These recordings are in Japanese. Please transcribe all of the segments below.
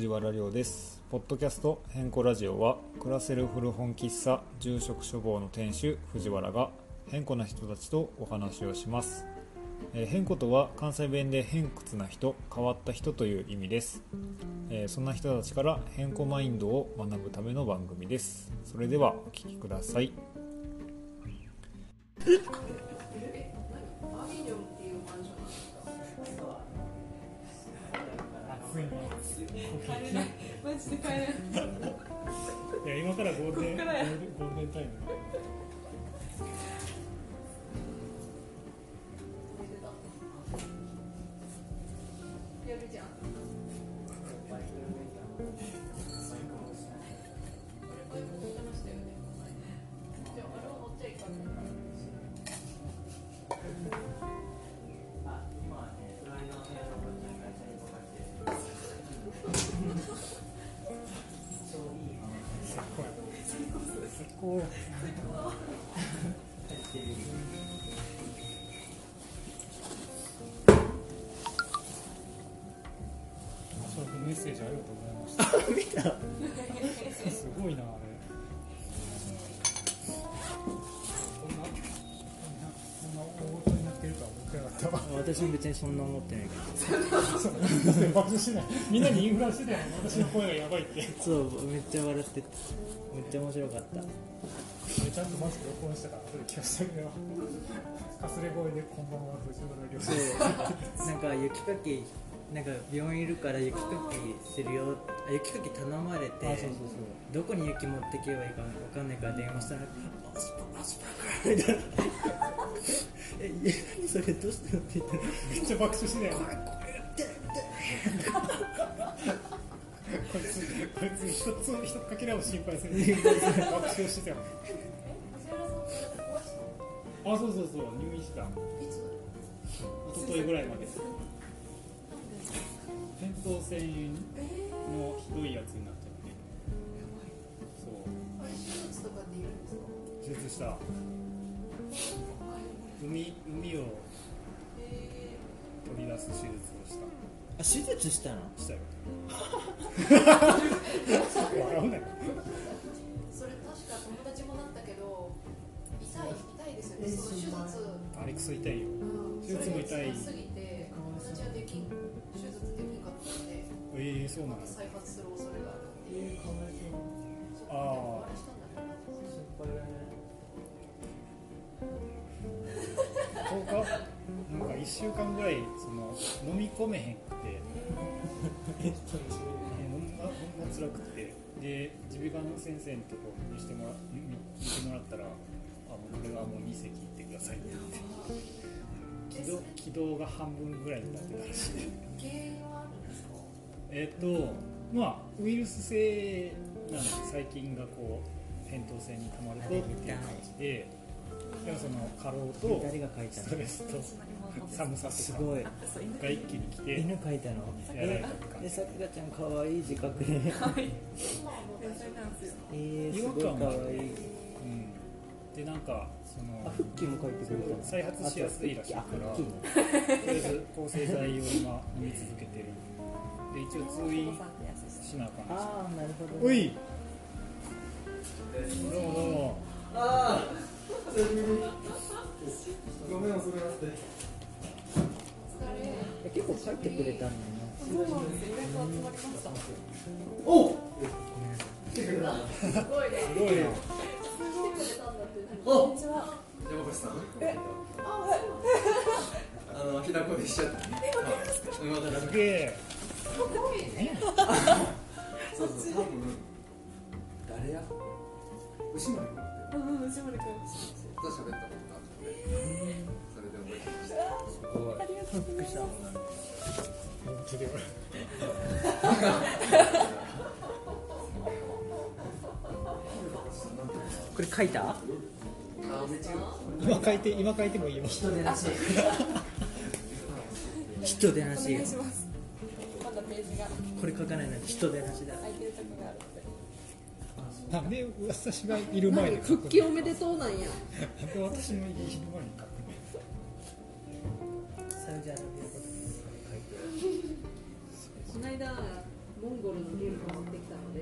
藤原亮です。ポッドキャスト変更ラジオは暮らせる古本喫茶住職処方の店主藤原が変更な人たちとお話をします、えー変更とは関西弁で偏屈な人変わった人という意味です、えーそんな人たちから変更マインドを学ぶための番組です。それではお聞きください。なんですかマジで帰れないいや今からゴールデンゴールデンタイム。やるじゃん。私も別にそんな思ってないけそう爆笑してない。みんなにインフラしてたよ私の声がやばいって。どそうめっちゃ笑ってめっちゃ面白かった。ちゃんとマスク録音したから後で聞かせてあげよ。うかすれ声でこんばんは藤原亮そう。なんか雪かきなんか病院いるから雪かきするよ。あ雪かき頼まれてあそうそうそう。どこに雪持ってけばいいかわかんないから電話したら「アスパアスパラ」みたいな「えいや何それどうしたの?」って言ったらめっちゃ爆笑してたよ「これこれやって」こいつこいつ一つ一かけらを心配する爆笑してたよえ藤原さんあそうそうそう入院したいつ一昨日ぐらいまで扁桃腺のひどいやつになっちゃってそうー、あれ手術とかって言うんですか手術した海海をえ取り出す手術をした。あ手術したの？したよ。笑うなよ。ー、それ確か友達もなったけど痛い痛いですよね。その手術。あれクソ痛いよ。うん。手術も痛い。それが辛すぎて友達はできん手術できんかったのでええそうなの再発する恐れがあるっていう。かわいそう。そっかあーあれしたんだね。心配だね10日？なんか1週間ぐらいその飲み込めへんくて。えっとほんまほんま辛くて。で耳鼻科の先生のとこ見してもら見見てもらったら「あもうこれはもう2席行ってください」って。言って気道が半分ぐらいになってたらしい。原因はあるんですか？えっとまあウイルス性なので細菌がこう扁桃腺に溜まるとっていう感じででもその過労と誰が書いたの。ストレスと寒さすとかごい。が一気に来て犬描いたの。やられたって感じえさくらちゃん可愛い自覚で今はもう大丈夫なんですよえー、すごい感はある可愛い。うん、でなんかそのあフッキーも書いてくれたの。再発しやすいらしいかあらとりあえず抗生剤を今 飲み続けてる。で一応通院しなあかんしああなるほど、おい。どうもどうもえ結構書いてくれたんだよそうなんですよ意外と集まりましたすごい。なすごい。ね来てくれたんだって何こんにちは山越さんえあはいあの平子でしちゃったね今まだすげえすごいねそうそう多分誰や？牛森君。ってうん藤森君と喋ったことがあってそれで覚えてました。すごいありがとうございますこれ書いた？今書いて今書いてもいいよ人手なし人手なおし願いします。まだページが。これ書かないなんて人手なしだなんで私がいる前復帰おめでとうなんや。なんで私のいる前に書くのサウジアラビア語とか書いてこの間モンゴルのゲームを持ってきたので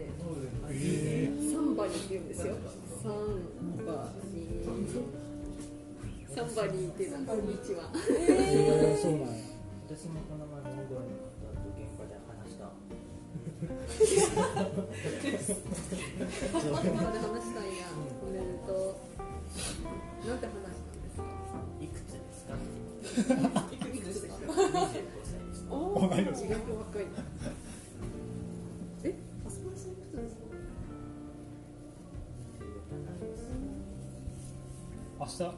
えサンバニーって言うんですよ。サンバニーサンバニーっていうのはこんにちは。えー、そうなんや。私もおめでとうなんて話したんいくつですか。いくつでした25歳ですお同い年意外と若ですか明日か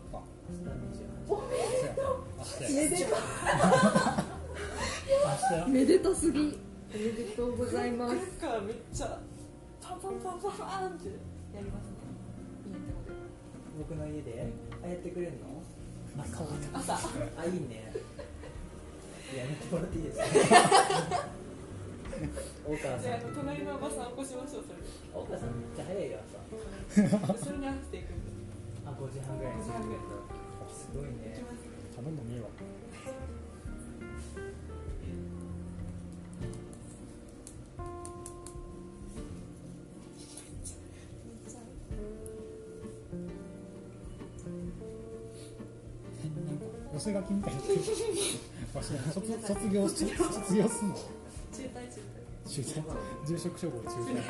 明日めでた明日めでたすぎおめでとうございます。からめっちゃパンパンパンパンパンってやりますね。いいとこで僕の家であやってくれるの？ああいいね。やめてもらっていいですか？大川さん。じゃあ隣のおばさん起こしましょうそれで。大川さんめっちゃ早いよ朝。それに合わせていく。んであ5時半ぐらいに。するんだすごいね。頼んでもいいわ寄せ書きみたいになって卒卒業し卒業すん。の中退中中退住職処方中退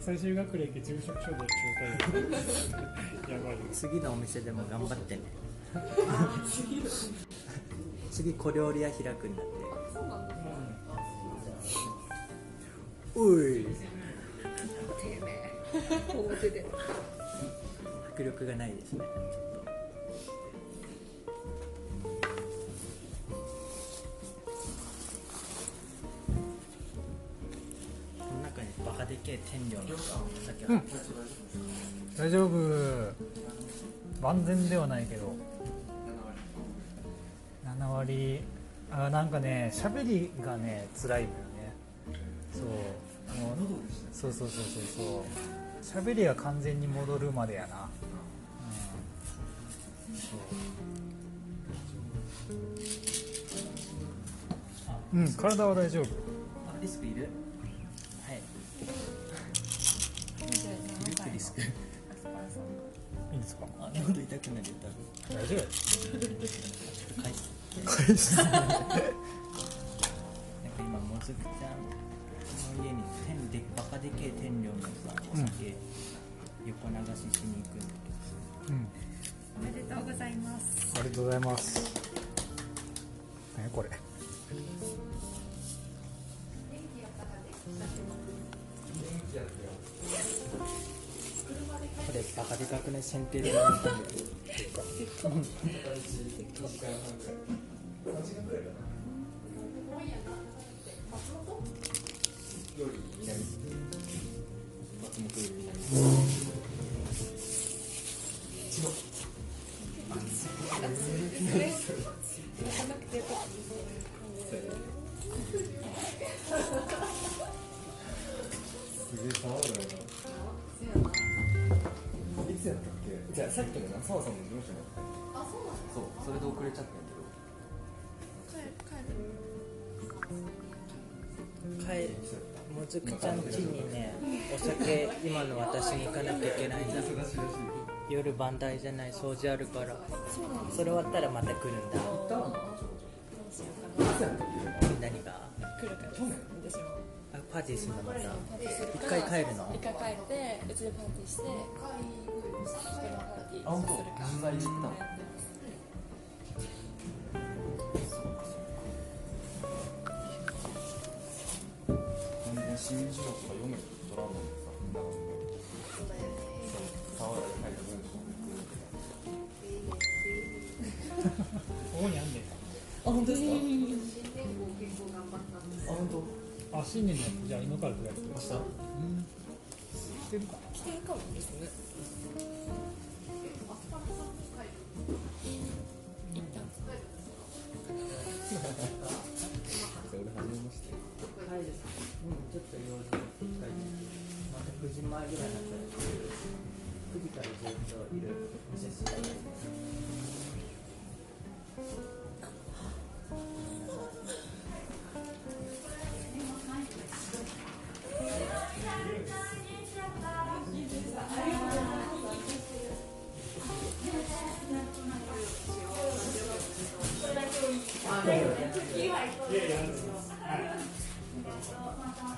最終学歴住職処方中退やばいよ次のお店でも頑張ってね。次小料理屋開くんだっておい。てめえ表で。迫力がないですね中にバカでけ天領のささっきうん。大丈夫。万全ではないけど。7割。あなんかね喋りがね辛いのよね。そう。もうそうそうそうそうそう。喋りが完全に戻るまでやな。うん。そう。うん。体は大丈夫。あリスクいる？リスクリスクいいですか？あ喉痛くなるよ多分大丈夫返す返すなんか今もずくちゃんの家に天でバカでけえ天領のさお酒、横流ししに行くんだうんおめでとうございます。ありがとうございます何これけどこれバカでかくね剪定で飲ん。だんだけど遅れちゃったんや帰るもずくちゃん家にねお酒今の私に行かなきゃいけないんだ夜番台じゃない掃除あるからそれ終わったらまた来るんだ行ったの何が来るから去年私もあパーティーするのまた一回帰るの一回帰ってうちでパーティーして会人のパーティーするから新字幕とか読めるドラマでさだからそうだよね沢田で書いここにあんねんあ本当？ですかあ本当あ新年のじゃあ今からとりあえず明日。うん。知ってるかな？来てるかもですねと用事がでまた9時前ぐらいになったら9時からずっといる店い。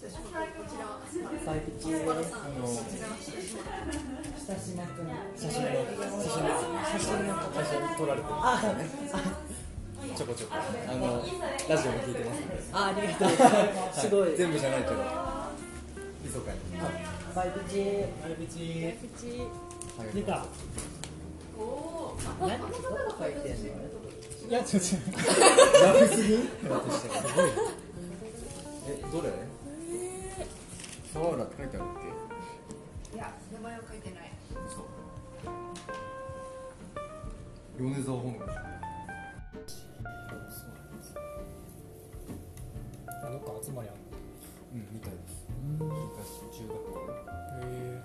の親しまくな写真の写真の写真の最初に撮られてるあちょこちょこあのラジオも聞いてますあありがとうごいます。ごい全部じゃないけど密かにサイピチーあれピチプチはい出た何どこ書いてんのいやちょっとラフすぎすごい。えどれ？沢浦って書いてあるっいや名前は書いてない。け嘘。米沢本部どっか集まりあるうんみたいです。中学校。でえ。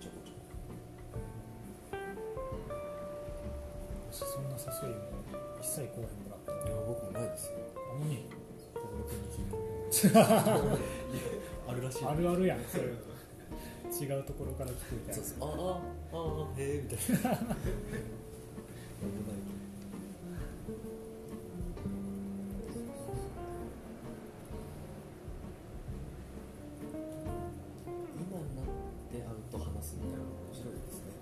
ちょこちょそんな誘いも一切もらっい。や僕もないですよ。なのに小室君に聞いてあるらしい。あるあるやんそういう違うところから聞くみたいな。そうそう。ああああへえみたいな。危ない今になって会うと話すみたいなの面白いですね。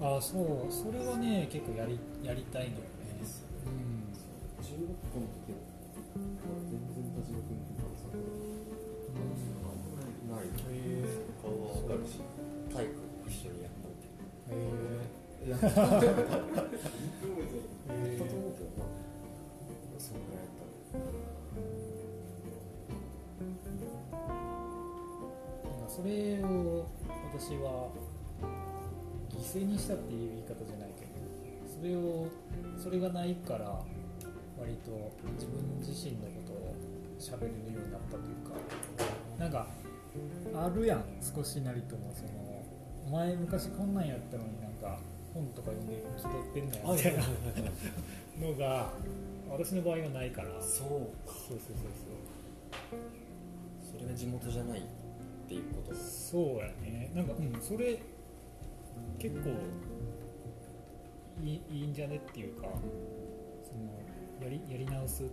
あそう。それはね結構やりやりたいのよね。うん。中学校の時は全然田島君とかさ。あんないへえ顔はわかるし体育一緒にやったんでへやったと思うけどなそのぐらいやった。なんかそれを私は犠牲にしたっていう言い方じゃないけどそれをそれがないから割と自分自身のことを喋れるようになったというかなんかあるやん少しなりともそのお前昔こんなんやったのになんか本とか読んで気取ってんのやみたいなのが私の場合はないから。そうそうそうそう。それが地元じゃないっていうこと。そうそうやね。なんかうんそれ結構いいいいんじゃねっていうかそのやりやり直す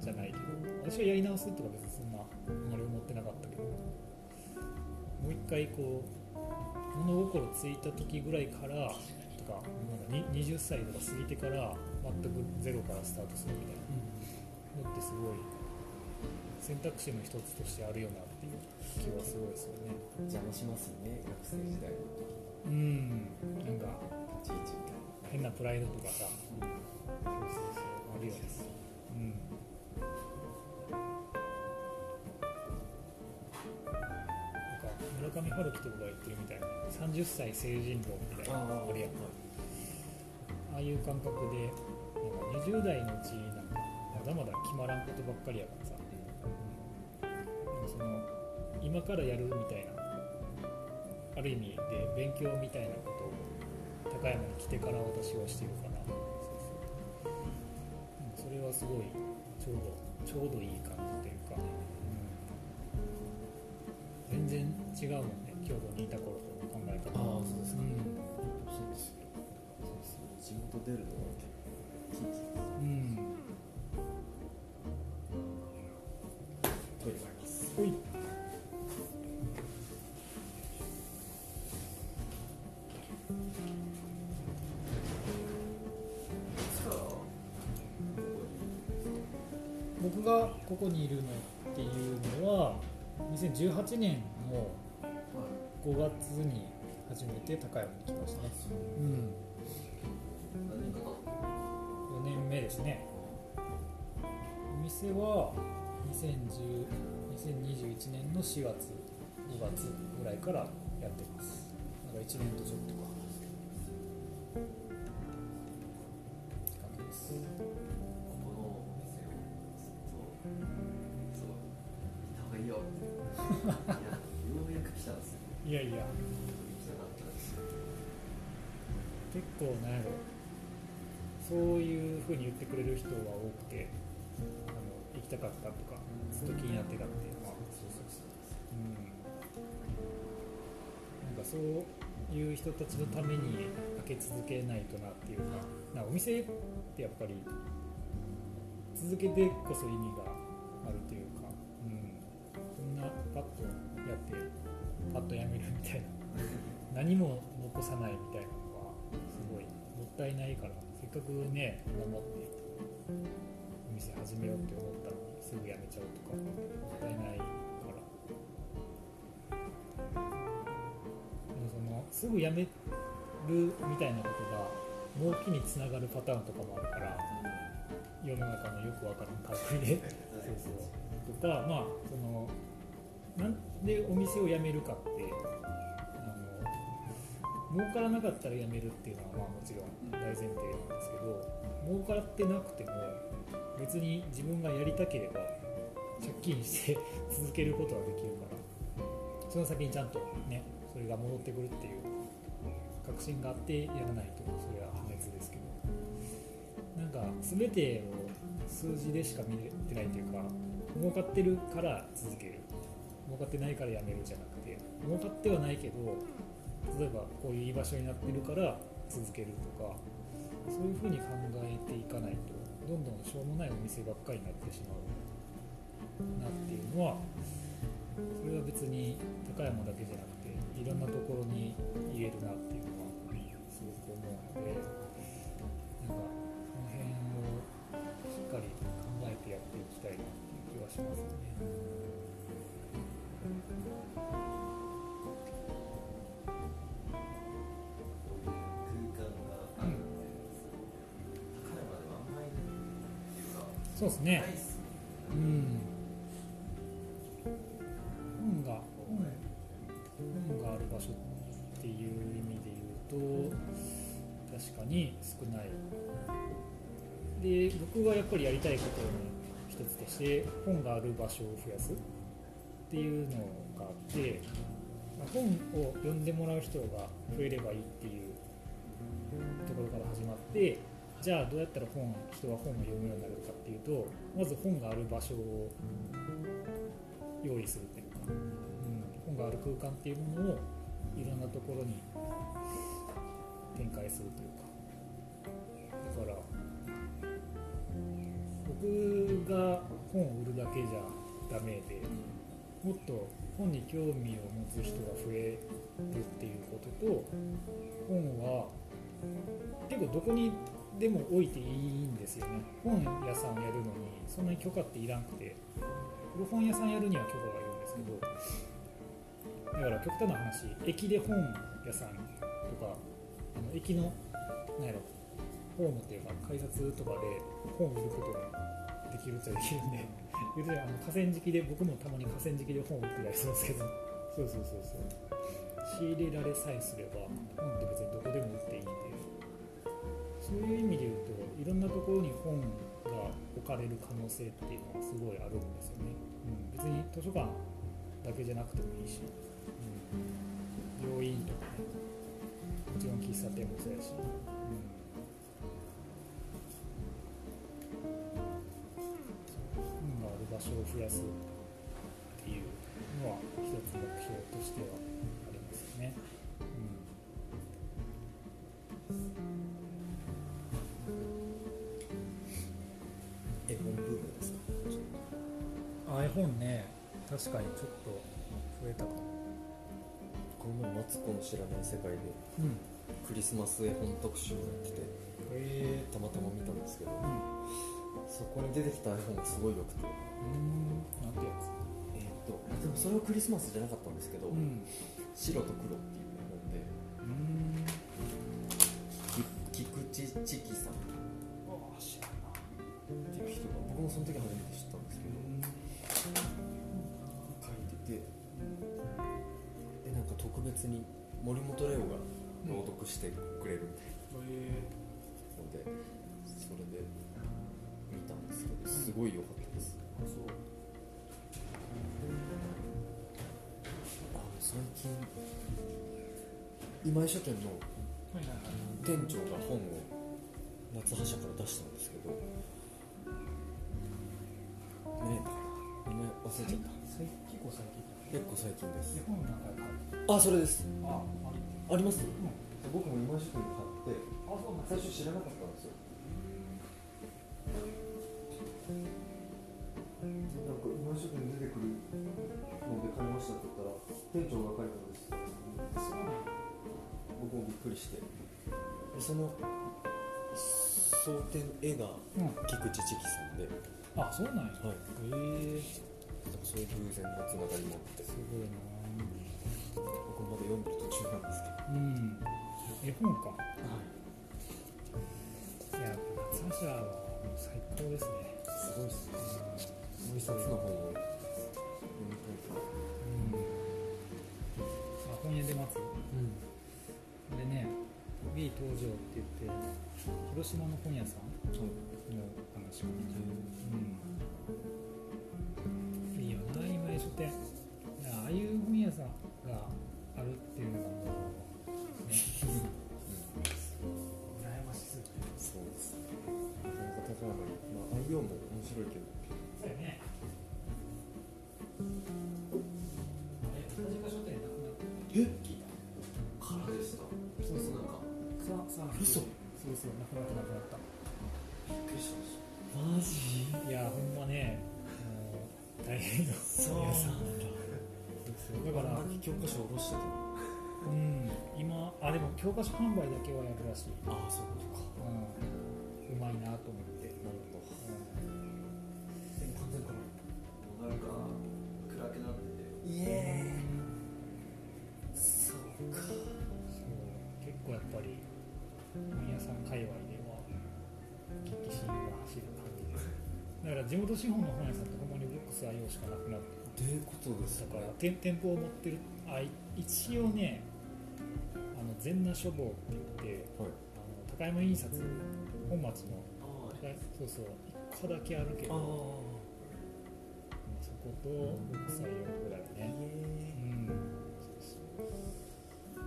じゃないけど私はやり直すとか別にそんなあんまり思ってなかったけどもう一回こう物心ついた時ぐらいからとかなんかに20歳とか過ぎてから全くゼロからスタートするみたいな。のってすごい選択肢の一つとしてあるよなっていう気はすごいですよね。邪魔しますよね学生時代のうん。なんか変なプライドとかさ、そうそうそうあるよね村上春樹とかが言ってるみたいな30歳成人論みたいなのあるやんああいう感覚でなんか20代のうちなんかまだまだ決まらんことばっかりやからさ、うん、その今からやるみたいなある意味で勉強みたいなことを高山に来てから私はしてるかなそれはすごいちょうどちょうどいい感じというか、うん、全然違うもんね京都にいた頃との考え方。ああそうですか。うん。そうですよそうそう地元出るのは結構うんトイレがありますほい僕がここにいるのっていうのは2018年の5月に初めて高山に来ましたね。うん。4年目ですね。お店は2010 2021年の4月5月ぐらいからやってます。だから1年とちょっとか。構なんやろそういうふうに言ってくれる人は多くてあの行きたかったとかずっと気になってたっていう。のはそうそうそううん。なんかそういう人たちのために開け続けないとなっていうかなお店ってやっぱり続けてこそ意味があるというか、うん、そんなパッとやってパッとやめるみたいな。何も残さないみたいなすごいもったいないからせっかくね頑張ってお店始めようって思ったのにすぐやめちゃうとかもったいないから。でもそのすぐやめるみたいなことが納期につながるパターンとかもあるから世の中のよくわからん類で。そうそう。とかまあそのなんでお店を辞めるかって儲からなかったら辞めるっていうのはまあもちろん大前提なんですけど儲からってなくても別に自分がやりたければ借金して続けることはできるからその先にちゃんとねそれが戻ってくるっていう確信があってやらないとそれは破滅ですけどなんか全てを数字でしか見れてないというか儲かってるから続ける。儲かってないからやめるじゃなくて儲かってはないけど例えばこういう居場所になってるから続けるとかそういうふうに考えていかないとどんどんしょうもないお店ばっかりになってしまうなっていうのはそれは別に高山だけじゃなくていろんなところに言えるなっていうのはすごく思うのでなんかこの辺をしっかり考えてやっていきたいなっていう気がしますね。そうですね。ないっすうん。本が本がある場所っていう意味で言うと確かに少ない。で僕がやっぱりやりたいことの一つとして本がある場所を増やすっていうのがあって、ま本を読んでもらう人が増えればいいっていうところから始まってじゃあどうやったら本人は本を読むようになるかっていうとまず本がある場所を用意するというか、うん、本がある空間っていうものをいろんなところに展開するというか。だから僕が本を売るだけじゃダメでもっと本に興味を持つ人が増えるっていうことと本は結構どこにでも置いていいんですよね。本屋さんをやるのにそんなに許可っていらんくて。古本屋さんやるには許可がいるんですけどだから極端な話駅で本屋さんとかあの駅のなんやろホームっていうか改札とかで本を売ることもできるっちゃできるんで言うてあの河川敷で僕もたまに河川敷で本を売ってたりするんですけど。そうそうそうそう。仕入れられさえすれば本って別にどこでも売っていいんでそういう意味で言うといろんなところに本が置かれる可能性っていうのはすごいあるんですよね、うん、別に図書館だけじゃなくてもいいし、うん、病院とかね。もちろん喫茶店もそうやし、うん。本がある場所を増やすっていうのは一つ目標としてはありますよね。絵うん、絵本ね確かにちょっと増えたかも。この前マツコの知らない世界でうんクリスマス絵本特集やっててへたまたま見たんですけどうんそこに出てきた絵本がすごい良くて。うん。なんてやつ？えーっとでもそれはクリスマスじゃなかったんですけど、うん。白と黒っていう絵本で菊池千樹さん。っああ知らんな。ていう人が僕もその時初めて知った特別に森本レオが朗読してくれるみたいへなのでそれで見たんですけどすごい良かったです。あそう。あ最近今井書店の店長が本を夏葉社から出したんですけどね名前忘れちゃった。結構最近。結構最近です。あそれです。ああります、ん。僕も今井書店で買ってあそうなん最初知らなかったんですよ。なんか今井書店に出てくるので買いましたって言ったら店長が書いたんです僕もびっくりして。でその争点絵がうん。菊池千樹さんで、あそうなんや。はい、へえそういう偶然のつながりもあって。すごいな。僕まだ読んでる途中なんですうん。絵本か。けど、いや夏葉社はもう最高ですね。すごいっすね。もう一一冊の本を読みたいとうん。あ本屋で待つでね B 登場って言って広島の本屋さんの話かなうんいいよな今井書店いやああいう本屋さんがあるっていうのがもうね羨ましすぎてそうですね。なかなか高いのに、まあ、内容も面白いけどそうやねえ田塚書店なくなったえ聞いたからですかそうそうなんかささ嘘そうそうなくなったなくなったびっくりしましたマジいやほんまねもう大変よそうなん。だだから教科書を下ろしてたうん。今あでも教科書販売だけはやるらしい、ああそういうことかうん、うまいなと思って、なるほどうん。でも完全かななん。か暗くなってていえそうかそう結構やっぱり本屋さん。界隈では激震が走る感じですだから地元資本の本屋さん。ってほん。まにブックス愛用しかなくなってっていうことですだから店店舗を持ってるあい一応ねあの全那書房って言ってはい。あの高山印刷本町のそうそう一個だけあるけどそことブックス愛用ぐらいね。え。うん。そうそう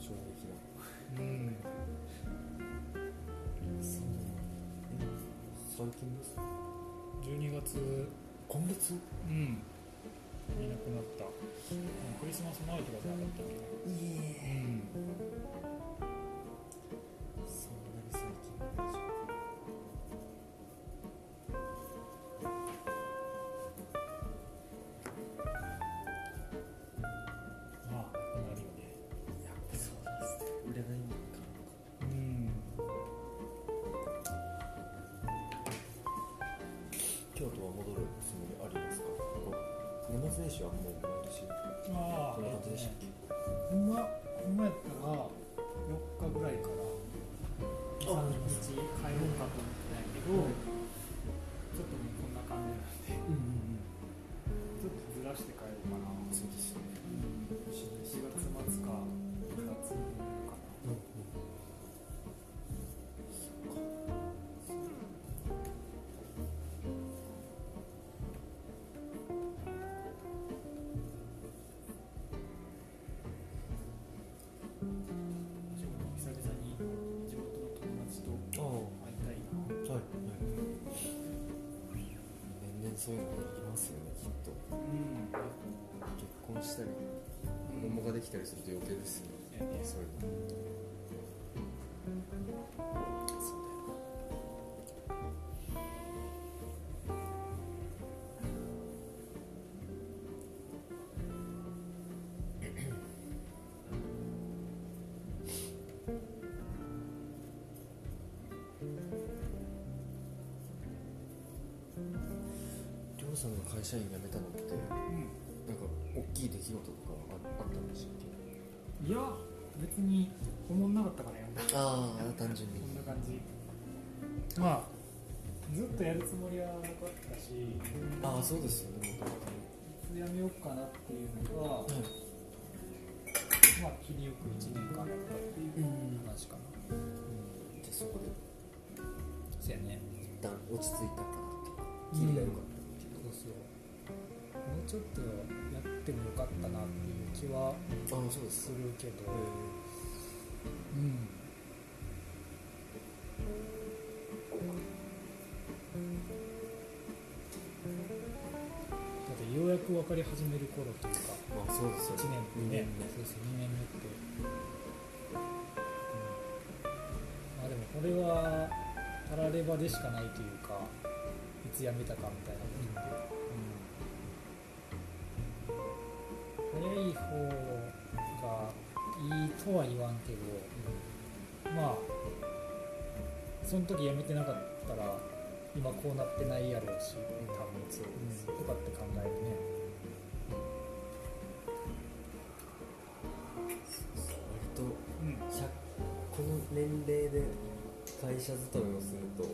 衝撃だ。うん。そう最近ですか？12月今月？うん。いなくなった。クリスマス前とかじゃなかったっけな。いえうんそういうのできますよねきっと。うん。結婚したり子供ができたりすると余計ですよねね。そういうのさんが会社員辞めたのってうんなんか大きい出来事とかああったんでしたっけ？いや別に思んなかったからやんだ。ああ単純に。こんな感じ。まあずっとやるつもりはなかったし。ああそうですよねもともいつやめようかなっていうのが、とはい。まあ切りよく1年間やったっていううん。話かな。じゃあそこでそうやね。一旦落ち着いたかなっていうか切りが良かっちょっとやってもよかったなっていう気はすするけど、うん。だってようやく分かり始める頃というかまあそうですよ1年目そうそう2年目って、うん、まあでもこれはたらればでしかないというかいつ辞めたかみたいなもんで、早い方がいいとは言わんけど、まあその時辞めてなかったら今こうなってないやろうし多分そうです、とかって考えるね。割と100この年齢で会社勤めをすると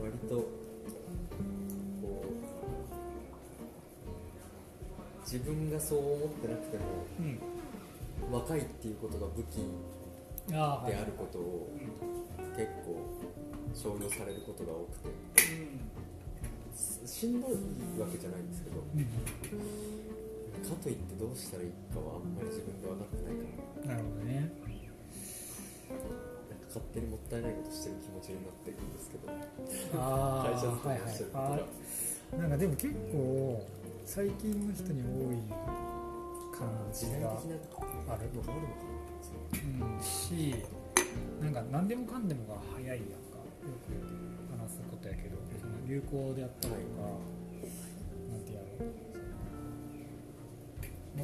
割と自分がそう思ってなくてもうん、若いっていうことが武器であることを結構商用されることが多くて。しんどいわけじゃないんですけどうん、かといってどうしたらいいかはあんまり自分で分かってないから。なるほどね。なんか勝手にもったいないことしてる気持ちになっていくんですけど。会社勤はいはい。めをしてることが、あなんかでも結構最近の人に多い感じがあるうん。しなんか何でもかんでもが早いやんか。よく話すことやけどその流行であったりとか、なんてやろう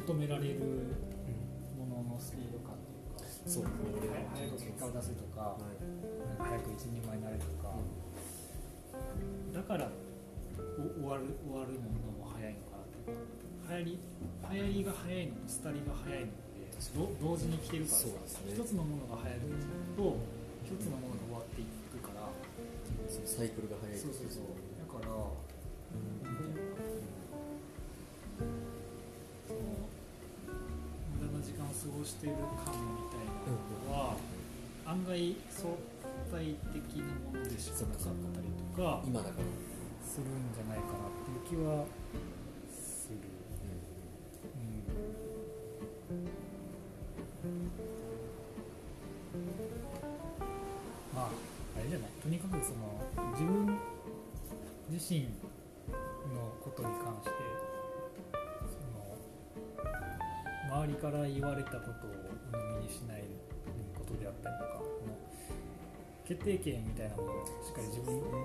求められるもののスピード感というかそうは早く結果を出すとか、早く一人前になれるとか、だからお終わる終わるのもの流行り流行りが早いのと廃りが早いのでど同時に来てるからね。一つのものが流行ると一つのものが終わっていくから。そのサイクルが早いそうそうそう。だから、うのかその無駄な時間を過ごしてる感みたいなのは、案外相対的なものでしかなかったりとか。今だから、するんじゃないかなっていう気は決定権みたいなものをしっかり自分自分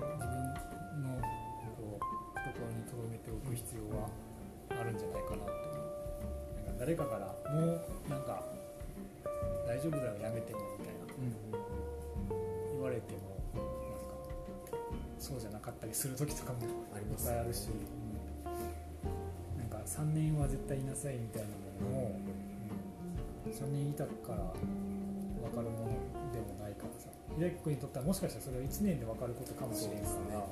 のこう懐に留めておく必要はあるんじゃないかなとなんか誰かからもうなんか大丈夫だよやめてもみたいな言われてもなんかそうじゃなかったりする時とかもありますいっぱいあるし、うんなんか3年は絶対いなさいみたいなものを、うん、3年いたから分かるものでもないからさ秀樹君にとってはもしかしたらそれは1年で分かることかもしれんから。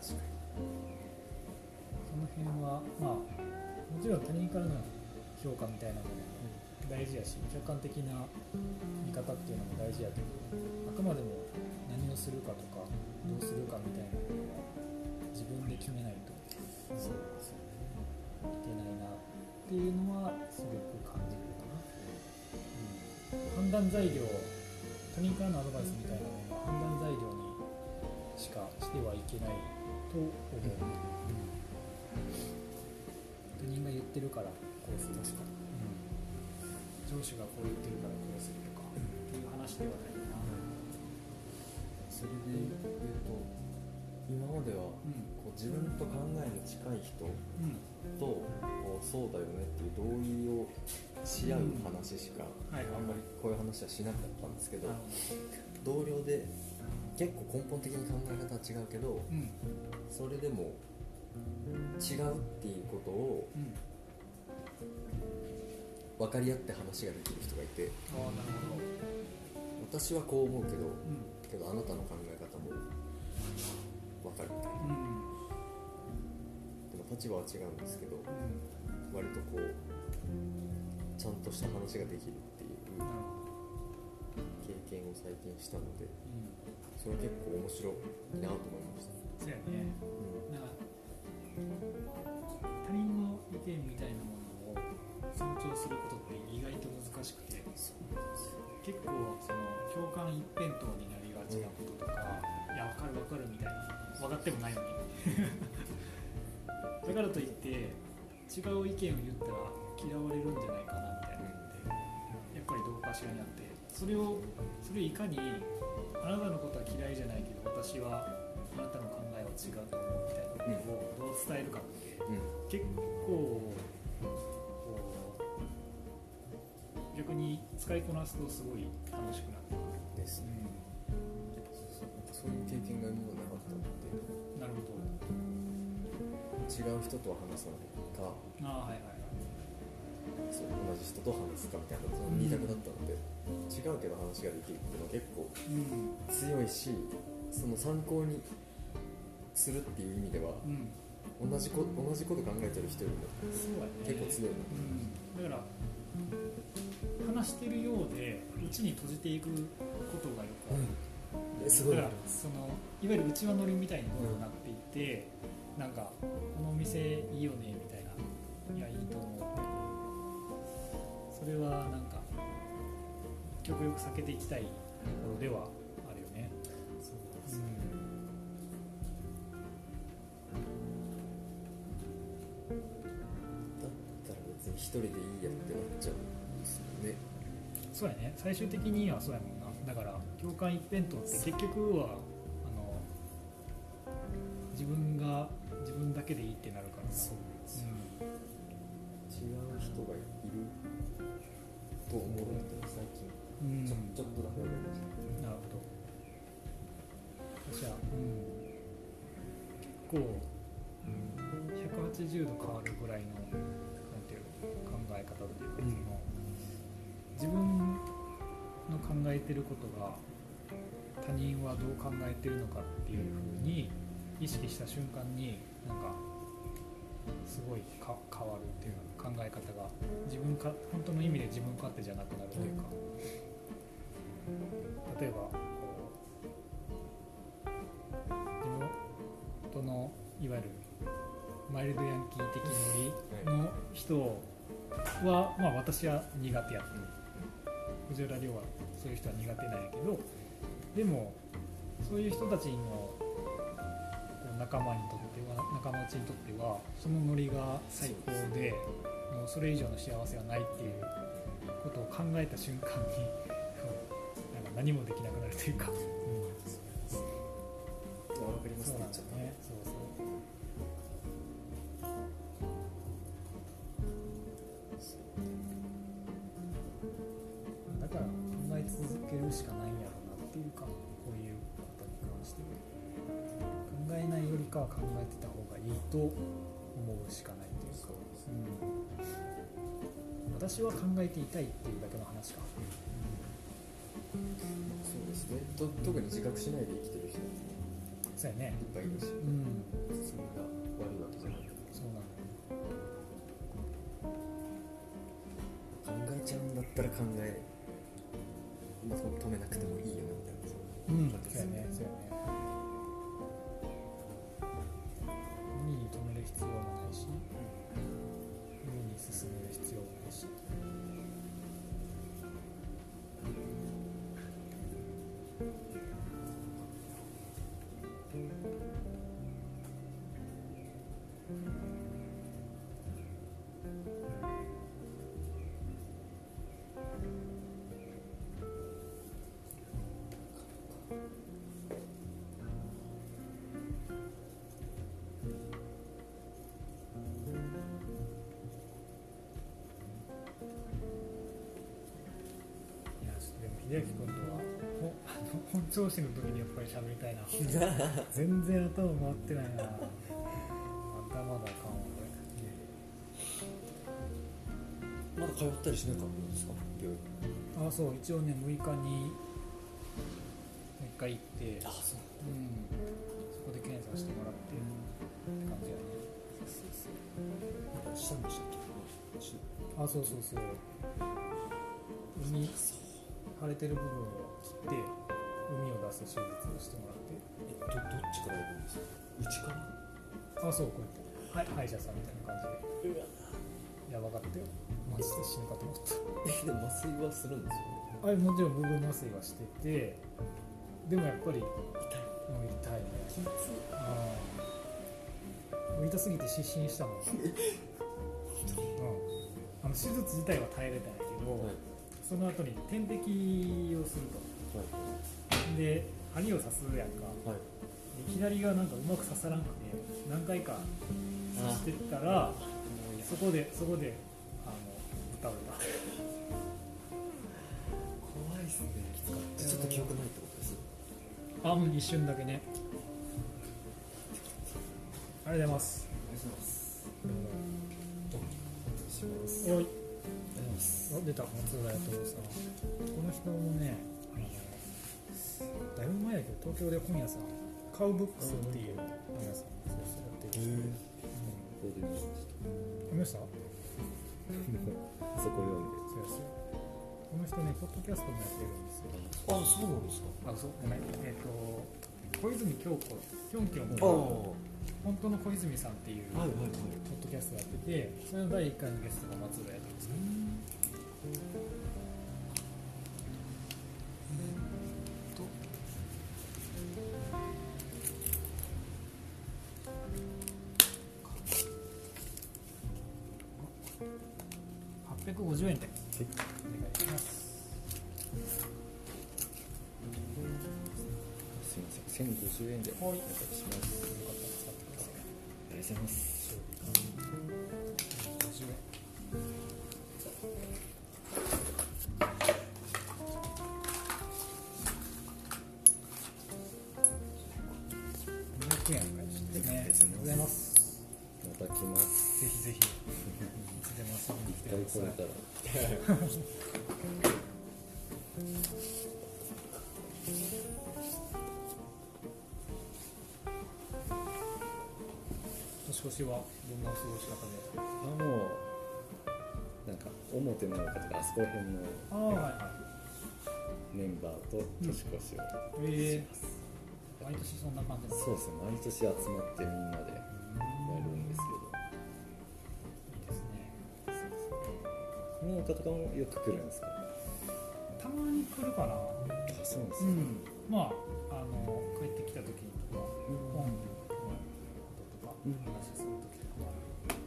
確かその辺はまあもちろん他人からの評価みたいなものも大事やし客観的な見方っていうのも大事やけどあくまでも何をするかとかどうするかみたいなことは自分で決めないとそうですよねいけないなっていうのはすごく感じるかな、うん、判断材料他人からのアドバイスみたいなものは判断材料にしかしてはいけないと思う、他人が言ってるからこうするとか、上司がこう言ってるからこうするとか、っていう話ではないかな、それで言うと今まではうん。こう自分と考えの近い人うん。とこうそうだよねっていう同意をし合う話しかはいあんまりこういう話はしなかったんですけど同僚で結構根本的に考え方は違うけどそれでも違うっていうことをうん。分かり合って話ができる人がいて私はこう思うけどうん。けどあなたの考え分かるみたいな。うん。でも立場は違うんですけどうん。割とこうちゃんとした話ができるっていう経験を最近したのでうん。それは結構面白いなと思いました、そうやね。うん。なんか他人の意見みたいなものを尊重することって意外と難しくて結構その共感一辺倒になりがちなこととか、いや分かる分かるみたいな。分かってもないのに。だからといって違う意見を言ったら嫌われるんじゃないかなみたいなのってやっぱりどこかしらにあってそれをそれをいかにあなたのことは嫌いじゃないけど私はあなたの考えは違うと思うみたいなことをどう伝えるかって結構逆に使いこなすとすごい楽しくなってくる、ですね。そういう経験が今なかったのでなるほど違う人と話すのかああはいはいそう同じ人と話すかみたいなその2択だったので、違うけど話ができるっていうのは結構うん強いしその参考にするっていう意味ではうん。同じこ同じこと考えてる人よりも結構強いなうん、だから話してるようでうちに閉じていくことがよくある、えすごいだからそのいわゆるうちわ乗りみたいなものになっていて、なんかこのお店いいよねみたいないやいいと思う。それはなんか極力避けていきたいところではあるよね。だったら別に一人でいいやってなっちゃうんですよね。そうやね。最終的にはそうやもんな。だから共感一辺倒って結局はあの自分が自分だけでいいってなるから。さそう違う人がいると思うのって最近。うん、うん、ちょちょっとだけ思いました。なるほど。私は、うん、結構、180度変わるぐらいのなんていうの考え方っていうか、その自分の考えてることが他人はどう考えてるのかっていうふうに意識した瞬間になんかすごいか変わるっていう考え方が自分か本当の意味で自分勝手じゃなくなるというか、例えばこう地元のいわゆるマイルドヤンキー的ノリの人は、まあ、私は苦手やって藤原亮はそういう人は苦手なんやけどでもそういう人たちの仲間にとっては仲間内にとってはそのノリが最高でもうそれ以上の幸せはないっていうことを考えた瞬間に なんか何もできなくなるというか、わかりますそうなんねそうそう。だから考え続けるしかないいうかこういうことに関しては考えないよりかは考えてた方がいいと思うしかないというかうん、私は考えていたいっていう。だけの話か、そうですね。と特に自覚しないで生きてる人もそうやねいっぱいいるしう。んそれが悪いわけじゃないそうなの考えちゃうんだったら考え、まあ、止めなくてもいいよみたいなそううん、感じそうやね、そうやね。無理に止める必要もないし、無理に進める必要もないし。い秀明君とは、本調子の時にやっぱり喋りたいな。全然頭回ってないな。まだまだあかんわ、これ。まだ通ったりしなかったんですか？病院あ、そう、一応ね、6日に、もう一回行って、あそう。うん、そこで検査してもらって。って感じやね。なんかしたんでしたっけ？しあそうそうそう。海腫れてる部分を切って海を出す手術をしてもらって。えどどっちからやるんですか？内から？あそうこうやって。はい。歯医者さんみたいな感じで。やばかったよ。マジで死ぬかと思った。えでも麻酔はするんですよね？あれもちろん部分麻酔はしてて。でもやっぱり痛い。もう痛いね。うん。もう痛すぎて失神したもん、うん、あの手術自体は耐えれたんやけど、はいその後に点滴をすると。で針を刺すやんか。はい。で左がなんかうまく刺さらんくて何回か刺してったらそこでそこであの歌を歌怖いっすね。きつかったちょっと記憶ないってことですあもう一瞬だけね。ありがとうございます。します。おいあ出た松浦弥友さんこの人もねあのだいぶ前やけど東京で本屋さんカウブックスっていう本屋さんそう。そうやってる、うん、ここで見ました読みましたそこ読んでそう。ですこの人ねポッドキャストもやってるんですよあそう。なんですかあそう。ごめんえっ、と小泉京子きょんきょん本当の小泉さんっていうポッドキャストやっててそれの第1回のゲストが松浦弥友さん850円で。お願いします。すいません1050円でお願いします。よかったら使ってください。ありがとうございますびに来て一回ください来れたら年越しはどんなお過ごし方で？あもうなんか表の丘とかあそこら辺のああはいはメンバーと年越しを、いええ毎年そんな感じそうですね毎年集まってみんなでの丘とかもよく来るんですかたまに来るかなあそうですか、うんまああの帰ってきた時とか本のこととか話する時とかは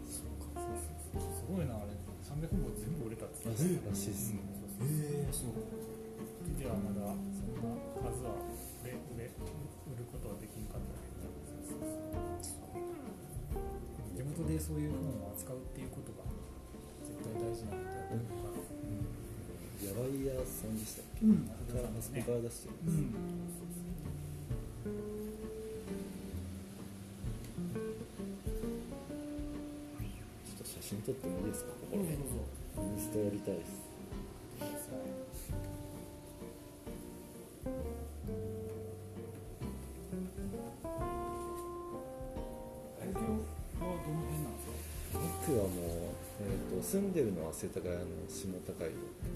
そうかそうそうそうすごいなあれ300本全部売れたって言ってそうらしいですねええそうではまだ。そんな数は売れ売れ売ることはできんかったけど地元でそういう本を扱うっていうことが絶対大事なことだ。と思うからヤバイ屋さん。でしたっけ、うん。から出してるん。です、うん。ちょっと写真撮ってもいいですかここでどうぞどうぞインスタやりたいです住んでるのは世田谷の下高井戸じ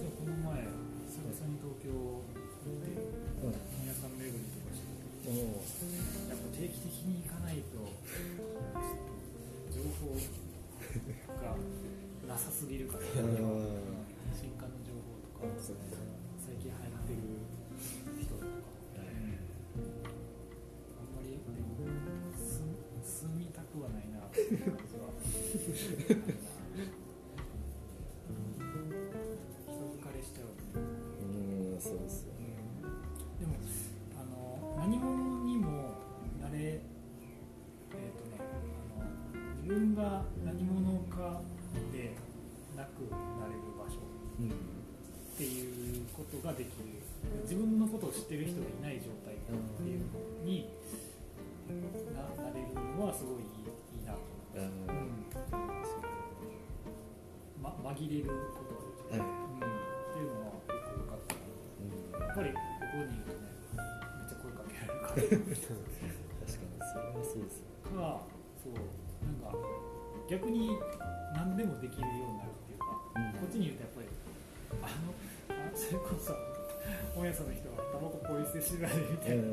ゃあこの。前久々に東京行って本屋さん巡りとかしててもやっぱ定期的に行かないと情報がなさすぎるからううん新刊の情報とか最近流行ってる人とか、あんまり住住みたくはないな。っていう感じはうんま、紛れることができる、っていうのは結構良かったなやっぱりここにいるとねめっちゃ声かけられるから確かにそれはそうですよかそうなんか逆に何でもできるようになるっていうか、うんこっちに言うとやっぱりあのあそれこそ本屋さんの人がタバコポイ捨てしてないみたいな。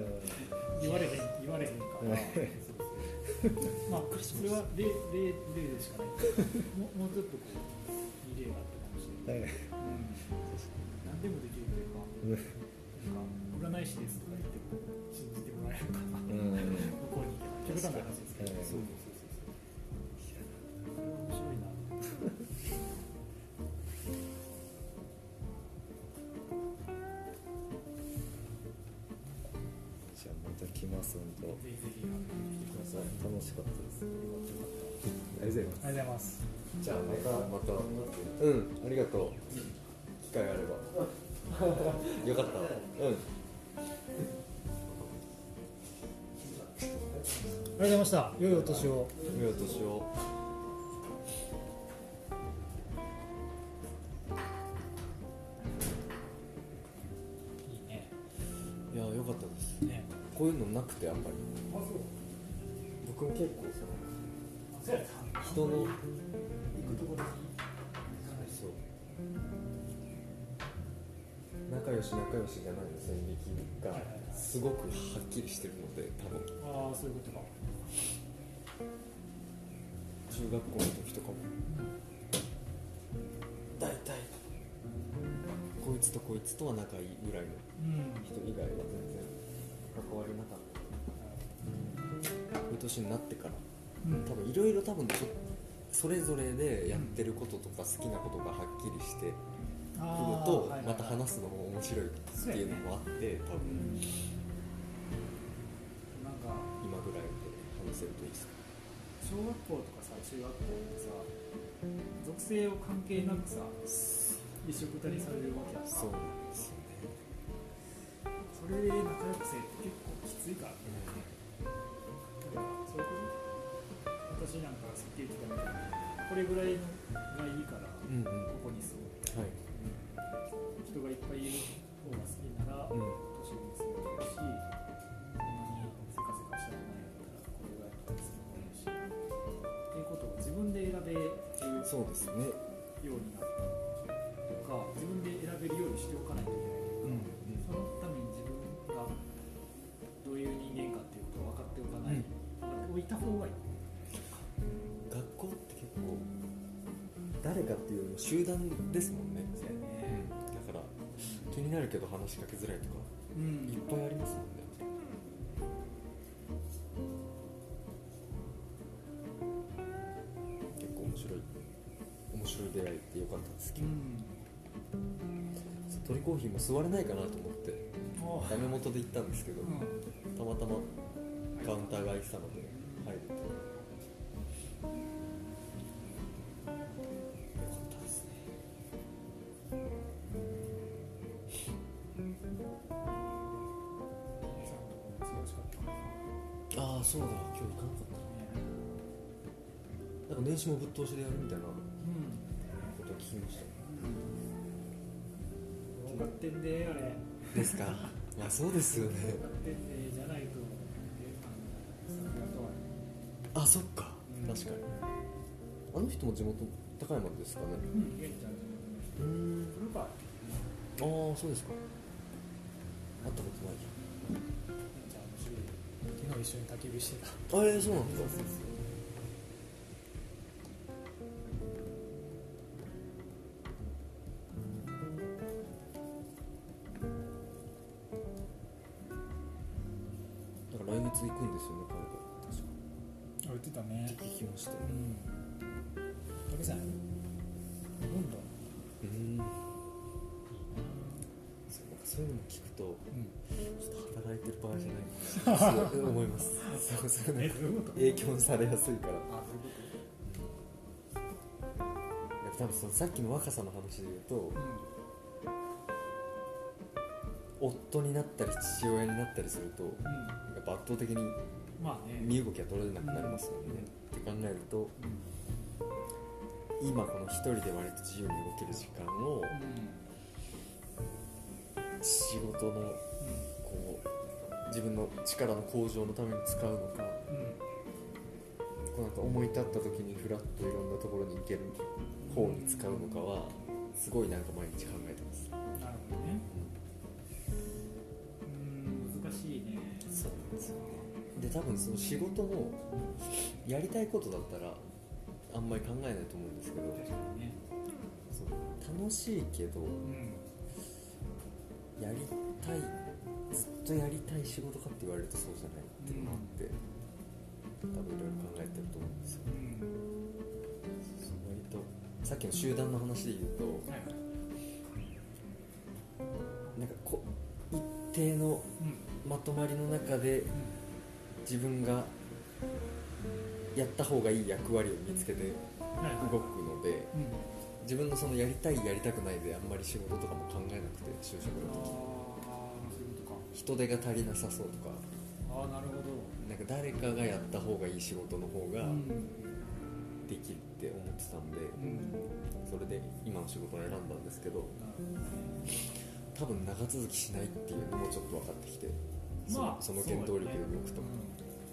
言われへん言われへんから。まあそれは例例例でしかない。もうもうちょっとこういい例があったかもしれない、うん、何でもできるというかなんか占い師ですとか言っても信じてもらえるかな。うん向こうに極端な話ですけど、はいそうそうそうそは面白いな。じゃあまた来ます本当。ぜひぜひ。来てください楽しかったですありがとうございます。ありがとうございますじゃあまたまたうんありがとう。機会あれば。よかったうん。ありがとうございました。良いお年を。良いお年を。いいね。いや良かったです。ね。こういうのなくてあんまり。僕も結構その人の仲良し仲良しじゃないの線引きがすごくはっきりしてるので多分。ああそういうことか。中学校の時とかも。大体こいつとこいつとは仲いいぐらいのうん人以外は全然関わりなかった。こういう年になってから。うん。多分いろいろ多分ちょそれぞれでやってることとか好きなことがはっきりしてくるとまた話すのも面白いっていうのもあって多分。なん。か今ぐらいで話せるといいですか？小学校とかさ中学校ってさ属性を関係なくさ一緒くたにされるわけやんか。そうなんですよね。それで仲良くせって結構きついからね私なんかさっき言ってたみたいにこれぐらいのがいいからうんうん。ここに住むはい人がいっぱいいる方が好きなら、うん。都市に住めるしこんなにせかせかしたくないんだったらこれぐらいのとこに住めるしっていうことを自分で選べるそうですね。ようになったとか自分で選べるようにしておかないといけない。というか、そのために自分がどういう人間かっていうことを分かっておかない、おいた方がいい誰かっていうよりも集団ですもんね、そうん。ねだから気になるけど話しかけづらいとかうん。いっぱいありますもんね。結構面白い面白い出会いってよかったですけど、鳥コーヒーも座れないかなと思っておダメ元で行ったんですけど、うん。たまたまカウンターが空いてたので入るとそうだ。今日行かなかったななんか年始もぶっ通しでやるみたいなことを聞きました。分かってん。であれですか？ま あそうですよね。分かってんでじゃないとえあそっか。うん確かに。あの人も地元高山ですかね？うんああそうですか一緒に焚き火してた。あえー、そうなんだだ影響されやすいから。あそういうこいや多分そのさっきの若さの話で言うとと夫になったり父親になったりするとうん、うん、やっぱ圧倒的に身動きが取れなくなりますもん。ね、って考えると今この一人で割と自由に動ける時間を仕事のこう自分の力の向上のために使うのかんか思い立った時にフラッといろんなところに行ける方に使うのかはすごいなんか毎日考えてます。なるほどね。うん難しいね。そうなんですよね。で多分その仕事もやりたいことだったらあんまり考えないと思うんですけど。確かにね。そう楽しいけど、うん、やりたいずっとやりたい仕事かって言われるとそうじゃないっていうのもあって、うん多分いろいろ考えてると思うんですよ。うん。割とさっきの集団の話で言うとはいはい。なんかこ一定のうん。まとまりの中で自分がやった方がいい役割を見つけてはいはい。動くのでうん。自分のそのやりたいやりたくないであんまり仕事とかも考えなくて就職あのあ時人手が足りなさそうとかかああなるほどなんか誰かがやった方がいい仕事の方がうん。できるって思ってたんでうん。それで今の仕事を選んだんですけど多分長続きしないっていうのもちょっと分かってきてまあそのその原動力で動くと、うん。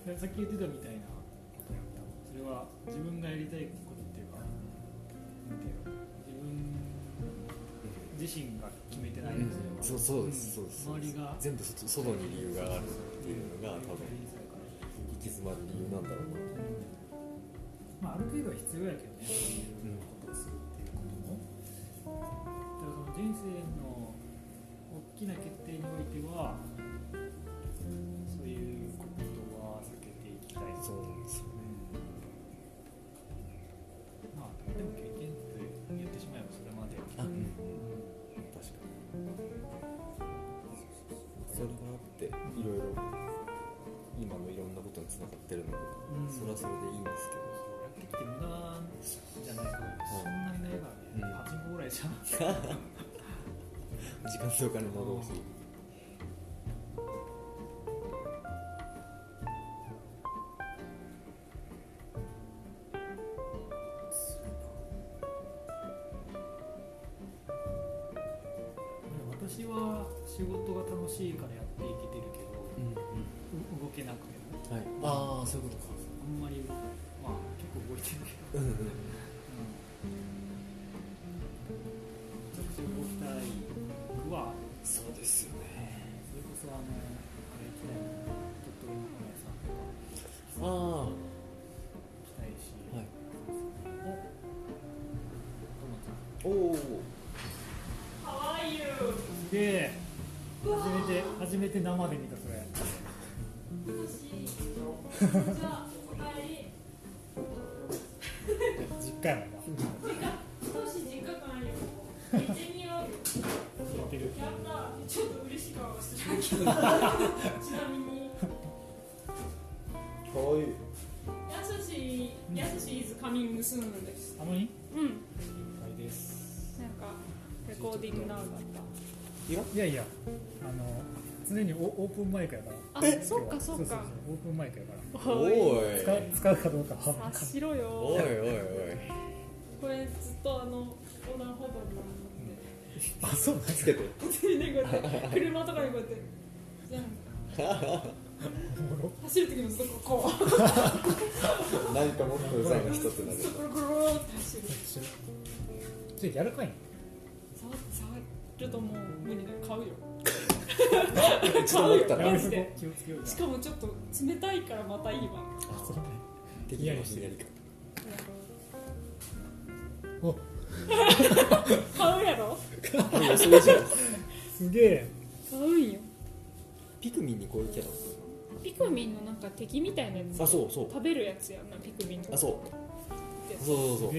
でさっき言ってたみたいなことやった。それは自分がやりたいことっていうかなんていうの？自分自身が決めてないんですよ、そうそうです、そうです。周りが。全部そ外に理由があるっていうのが多分行き詰まる理由なん。だろうなまあ、ある程度は必要やけどね、そういうことをするっていうことも。だからその人生の大きな決定においては、そういうことは避けていきたいそうなん。ですよねまあ、でも経験って言ってしまえばそれまで。うん、確かにそれがあっていろいろつながってるので、うん。それはそれでいいんですけど。やってきて無駄じゃないから、そんなにない。からね、うんパチンコぐらいじゃん。時間とお金の浪費私は仕事が楽しいからやっていけてるけど、うんう動けなくても。はい。ああそういうことか。あんまり、まあ、結構動いてるけど、うんうんうん、めちゃくちゃ動きたいくは、そうですよねそれこそあの、あれ行きたいな、鳥取の本屋さんとかああ行きたいし、はい。おともちゃん、おおすげえ、初めて、初めて生で見た、それ。実家やもんな。ちょっと嬉しい顔してるちなみにかわいい優しい優しい is coming soon ですあのにうん了解です。なんかレコーディングなかったいやいや、あの、常にオオープンマイクやから。あそっかそっか。オープンマイクやから。おい。使う使うかどうか。しろよ。おいおいおい。これずっとあの横断歩道にあそうなんですつけて。乗ってねこうやって車とかにこうやってじゃん走る時もずっとこう。何かもっとうざいの一つなる。ぐるぐるって走るそれ柔らかい触るともう無理だよ買うよちょっと待ったらマジで気をつけようしかもちょっと冷たいからまたいいわ。あそうね。適宜のひんやり感お。買うやろ。すげえ。買うんよ。ピクミンにこういうキャラ。ピクミンのなんか敵みたいなやつ。あそうそう。食べるやつやんなピクミンのあそう。そうそうそう。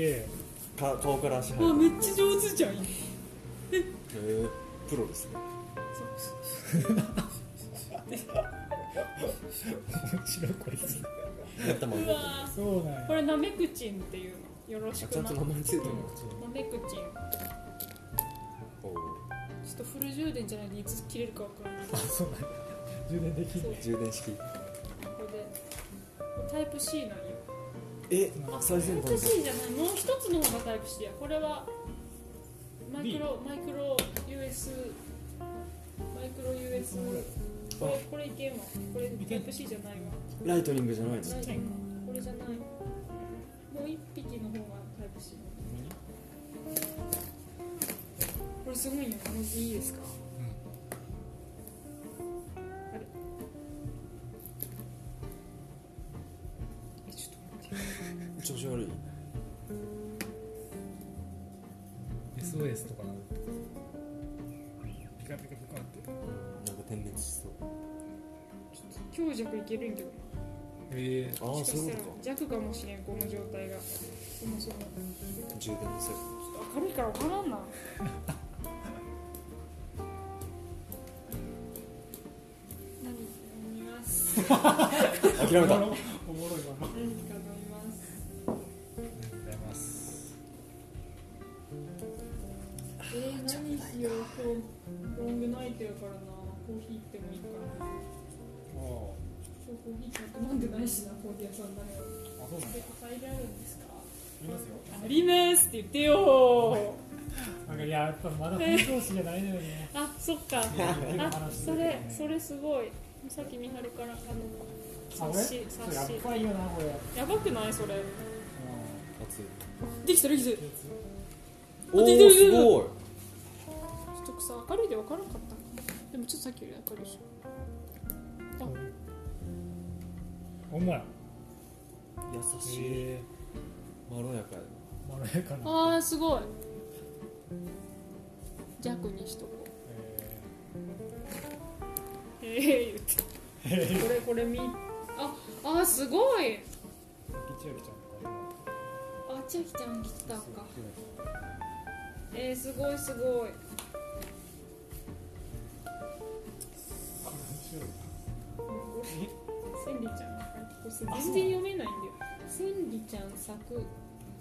か顔から足入あるめっちゃ上手じゃん。へえプロですね面白いこいつ。う頭動くわそうなんや。これナメクチンっていうの？よろしあちゃんくなと名前ついてるのナメクチンちょっとフル充電じゃないでいつ切れるかわからない。あそうなんや。充電できる充電式。これで。タイプ C なんよ。えあ最先タイプ端。C じゃない。もう一つの方がタイプ C や。これはマイクロマイクロ US の US のこれこれいけんわ。これタイプ C じゃないわ。ライトニングじゃないの？ライトニングこれじゃない。もう一匹の方がタイプ C これすごいよ。文字いいですか、あれ？調子悪い。SOS とか。なピカピカピカってなんか点滅しそう。強弱いけるんけどええああそういうことか。弱かもしれんこの状態が。そもそも。充電のせい明るいから分からんな。何？飲みます諦めた。おもろいわえー、何しよう今日ロングナイトやからなコーヒー行ってもいいかなあ今日コーヒーちゃんと飲んでないしなコーヒー屋さんだよあそうなんだ。あるんですかいますよ。ありますって言ってよなんかいややっぱまだ本調子じゃないのよね。あそっか。あそれそれすごい。さっき美晴からあのやっ冊子ぱい。いよなこれやばくない？それ。熱いできたできたちょおおすごいっとさ明るいで分からんかった。でもちょっとさっきより明るいでし。ょあ。ほんまや優しい。え。まろやかや。えまろやかな。あーすごい。弱にしとこう。え。ええ言って。これこれみああーすごい。あ千秋ちゃん来てたか。えー、すごいすごい千里ちゃんこれさ全然読めないんだよ千里ちゃん作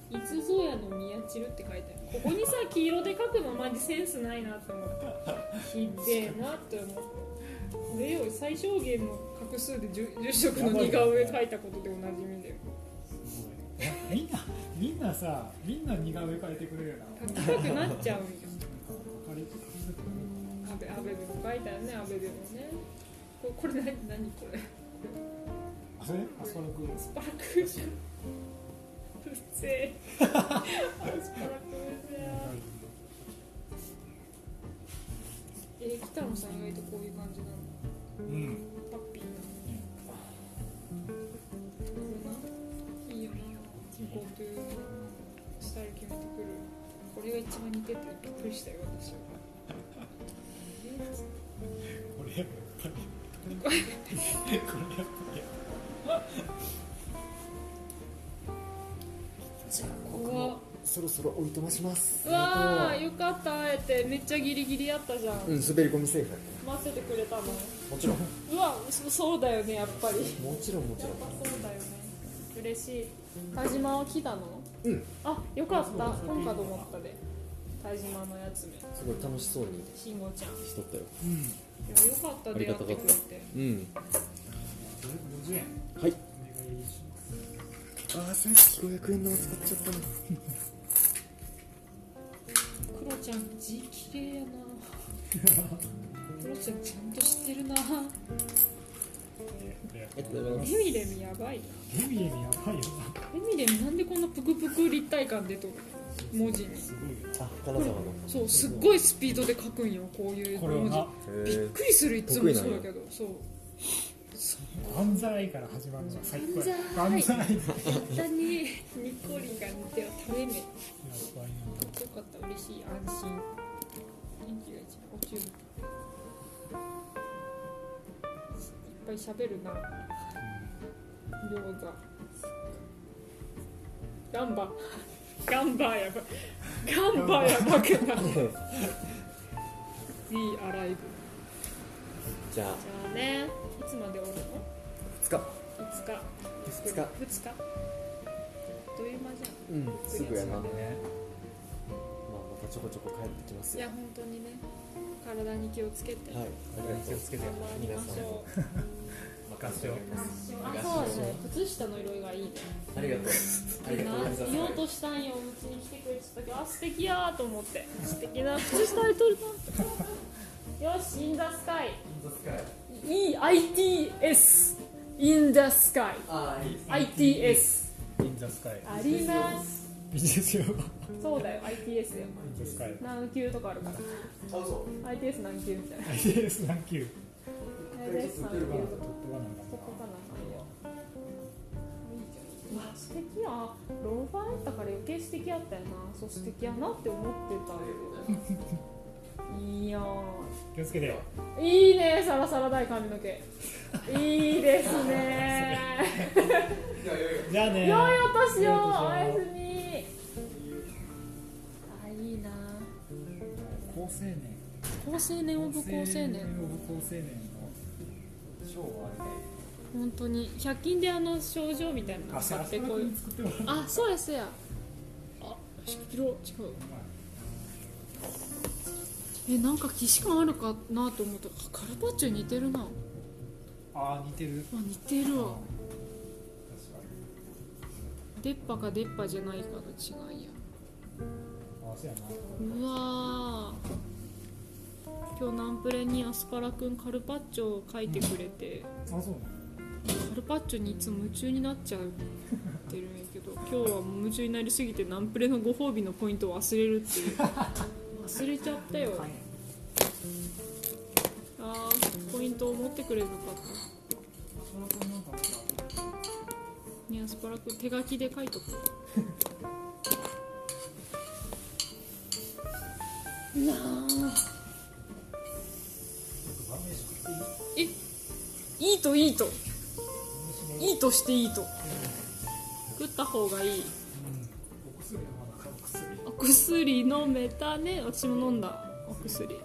いつぞやの宮散るって書いてあるここにさ黄色で書くのマジセンスないなって思ったひでえなって思ったこれより最小限の画数で住住職の似顔絵描いたことでおなじみだよみんなみんなさみんな似顔絵描いてくれるよな描きたくなっちゃうんよ。あれアベアベベも書いたよねアベベもねここれ何何これ。あそれアスパラク。スパラクじゃん。うっせえ。アスパラクじゃんえー、北野さん意外とこういう感じなの。うん。ハッピーないいよな向こうというスタイル決めてくる。これが一番似ててびっくりしたよ私は。えーこれこれやっぱじゃあうわそろそろおいとまします。うわーよかった会えてめっちゃギリギリやったじゃん、うん滑り込みセーフやね待っててくれたの。もちろん。うわそそうだよねやっぱり。もちろんもちろん。やっぱそうだよね。嬉しい。田島は来たの？うん。あよかった。本かと思ったで田島のやつめ。すごい楽しそうに慎吾ちゃん。いしとったよやよかったあ出会ってりがたかった。うん。50円。はい。お願いします。ああさっき500円玉使っちゃったの。クロちゃん字綺麗やな。クロちゃんちゃんと知ってるな。えーありがとエミレミやばいなエミエミやばいよなエミレミなんでこんなプクプク立体感出とるの文字に。そうすっごいスピードで書くんよこういう文字。びっくりするいつもそうだけど。そう。万歳から始まるのが最高や。万歳。万歳。ややったね。ニコリンが似ては食べ目よばいなかった嬉しい。安心。元気が一番落ちる。いっぱい喋るな。餃子。ガンバガンバやばガンバやばくない We arrive じゃあ。じゃあねいつまでおるの？2日。5日。2日。2日。どういう間じゃん。うんすぐやな。まあまねたちょこちょこ帰ってきますよ。いや本当にね。体に気をつけて。はい。ありがとう。気をつけて。頑張りましょう任せようあそうね靴下の色がいいね。ありがとう。ありがとうございます。言おう。としたんよう。ちに来てくれてたけどあ素敵やーと思って素敵な靴下履いとるなよし In the sky EITS In the sky あいい ITS インザスカイありますいいですよそう。だよ ITS よインザスカイ何級とかあるからあそう。ITS 何級みたいな ITS 何級とかトップガンなんだそこかなうわ素敵やローファーやったから余計素敵やったよなそう素敵やなって思ってたよいいやん気をつけてよ。いいねサラサラ大髪の毛。いいですね。じゃあね。良いお年を。良いおやすみ。あいいな。高青年。高青年オブ高青年オブ高青年の賞をあげて本当に。100均であの症状みたいなのあ買ってこういう。あそうやそうや。あ色違う。えなんか既視感あるかなと思った。あカルパッチョに似てるな。あ似てる。似てるわ。出っ歯か出っ歯じゃないかの違いや。うやな。うわー今日ナンプレにアスパラくんカルパッチョを書いてくれて、あそうカルパッチョにいつも夢中になっちゃうってるんやけど今日は夢中になりすぎてナンプレのご褒美のポイントを忘れるっていう。忘れちゃったよ。あーポイントを持ってくればよかったねアスパラくん手書きで書いとく。なあえいいといいと。いいとしていいと。食った方がいい。お薬はまだお薬。お薬飲めたね。私も飲んだ。お薬。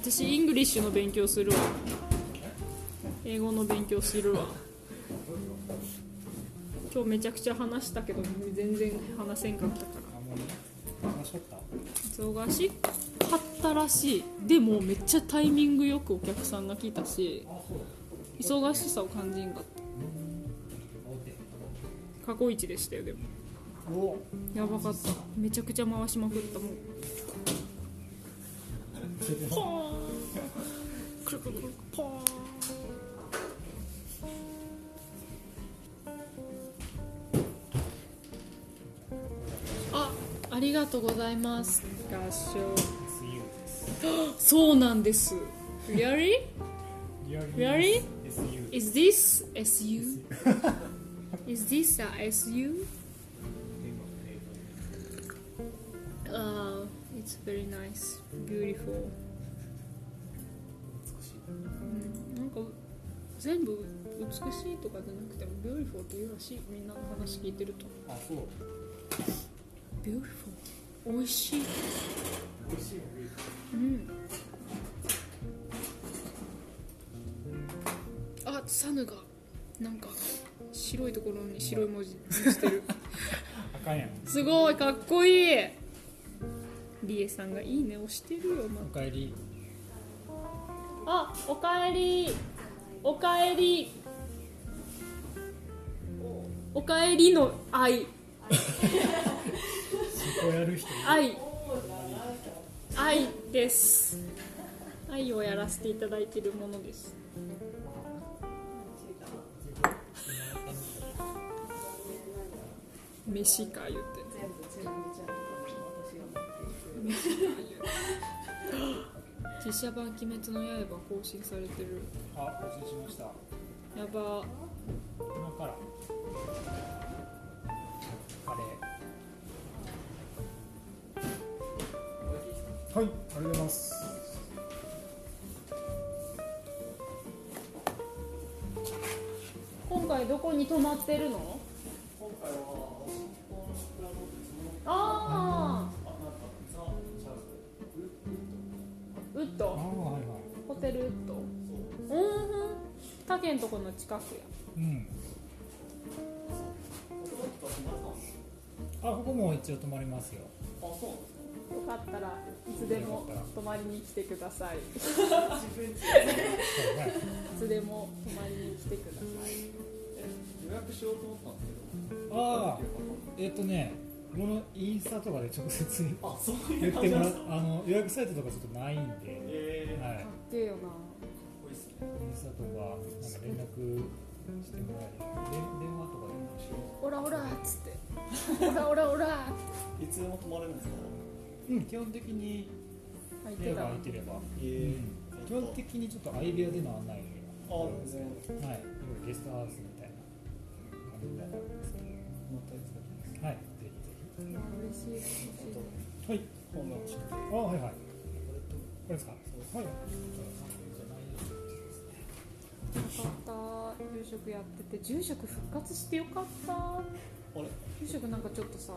私 English の勉強するわ。英語の勉強するわ。今日めちゃくちゃ話したけど全然話せんかったから。忙しかったらしい。でもめっちゃタイミングよくお客さんが来たし忙しさを感じんかった。過去一でしたよでも。おやばかった。めちゃくちゃ回しまくったもんポ ーン。くるくるくるポーンりがとうございます合唱そうなんです Really? Really? Is this SU? Is this a SU? Uh, it's very nice, beautiful. うんなんか全部美しいとかじゃなくても beautiful っていうらしいみんなの話聞いてるとあそう beautiful. 美味しい。美味しいようん。あサヌがなんか白いところに白い文字にしてる。あかんやん。すごいかっこいい。リエさんがいいね押してるよ、まおかえり。あおかえり。おかえり。おかえりの愛 そこやる人愛。愛です。愛をやらせていただいているものです。飯か言って。実写版「鬼滅の刃」更新されてる。あ更新しました。やば。今から。カレはいありがとうございます。今回どこに泊まってるの？今回はああウッド。ああはいはい。ホテルウッド。うん。他県とこの近くや。うん。あここも一応泊まりますよ。よかったらいつでも泊まりに来てください。いつでも泊まりに来てください。予約しようと思ったんですけど。ああえっ、とねこのインスタとかで直接あそうい言ってもらうあの予約サイトとかちょっとないんで、えはい。かっけえよな。インスタとかなんか連絡してもらえればで電話とかでもしよオラオラっつって。オラオラオラいつでも泊まれるんですか？ううん。基本的にい部屋が空いてれば、えうん。基本的にちょっと相部屋での案内あがあるんですけど。はい。ゲストハウスみたいな感じになるんです。けどまた使ってますはい。ぜひぜひ。嬉しいはい。本が欲しくてあはい。はい。これとこれですかはいよかった住職やってて住職復活してよかった。あれ？住職なんかちょっとさ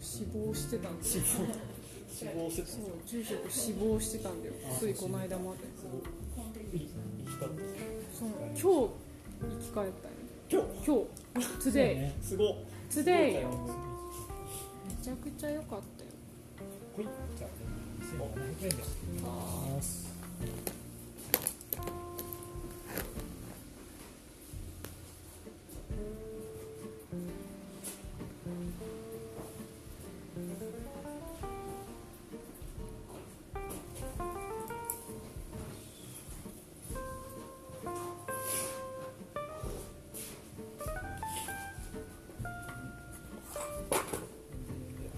死亡してたんだよ死亡。してたんそう住職死亡してたんだよ。ついこの間まで。そう。今日生き返ったよ。今日。今日。today ね。すごっ today めちゃくちゃ良かったよ。はい。じゃあ2700円であおます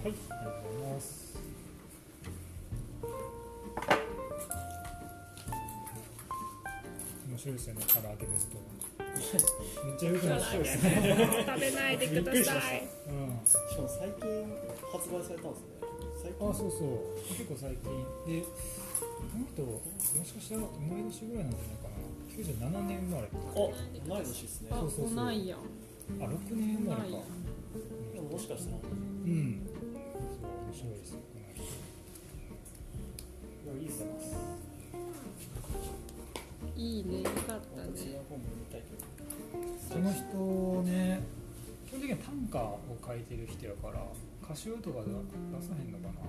はい、ありがとうございます。面白いですよね、唐揚げですと。めっちゃ良くないですね。食べないでくださいうん。しかも最近発売されたんですね最近？あ、そうそう。結構最近。で、この人、もしかしたら同い年ぐらいなんじゃないかな。97年生まれ。あ同い年ですねあそうそうそう来ないやんあ、6年生まれか。でももしかしたらうん。そう、面白いですよ、この人。いやいいっすねいいねよかったね私は本も見たいけどその人短歌を書いてる人やから歌集とかでは出さへんのかな。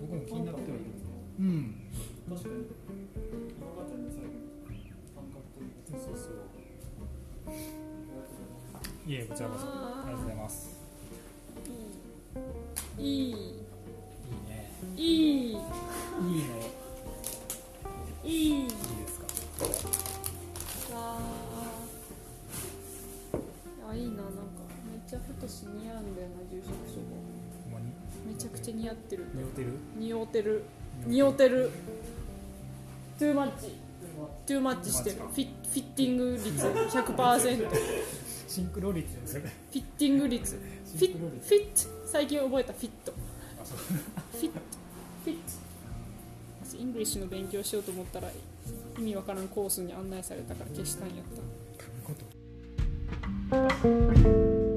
僕も気になってはいる。ん。でうん。確かに。物語の最後に感覚というそうそう。いえこちらこそ。ありがとうございます。いい。いい。ねいいい。いのいいいいちゃ太し似合うんだよな住職処方ほんまにめちゃくちゃ似合ってる。似合うてる？似合ってる。似合ってる。 too much too much してる。フィフィッティング率100%フシンクロ率それィッティング率。フィッフィット最近覚えた。フィットフィットフィット私 English の勉強しようと思ったら意味わからんコースに案内されたから消したんやった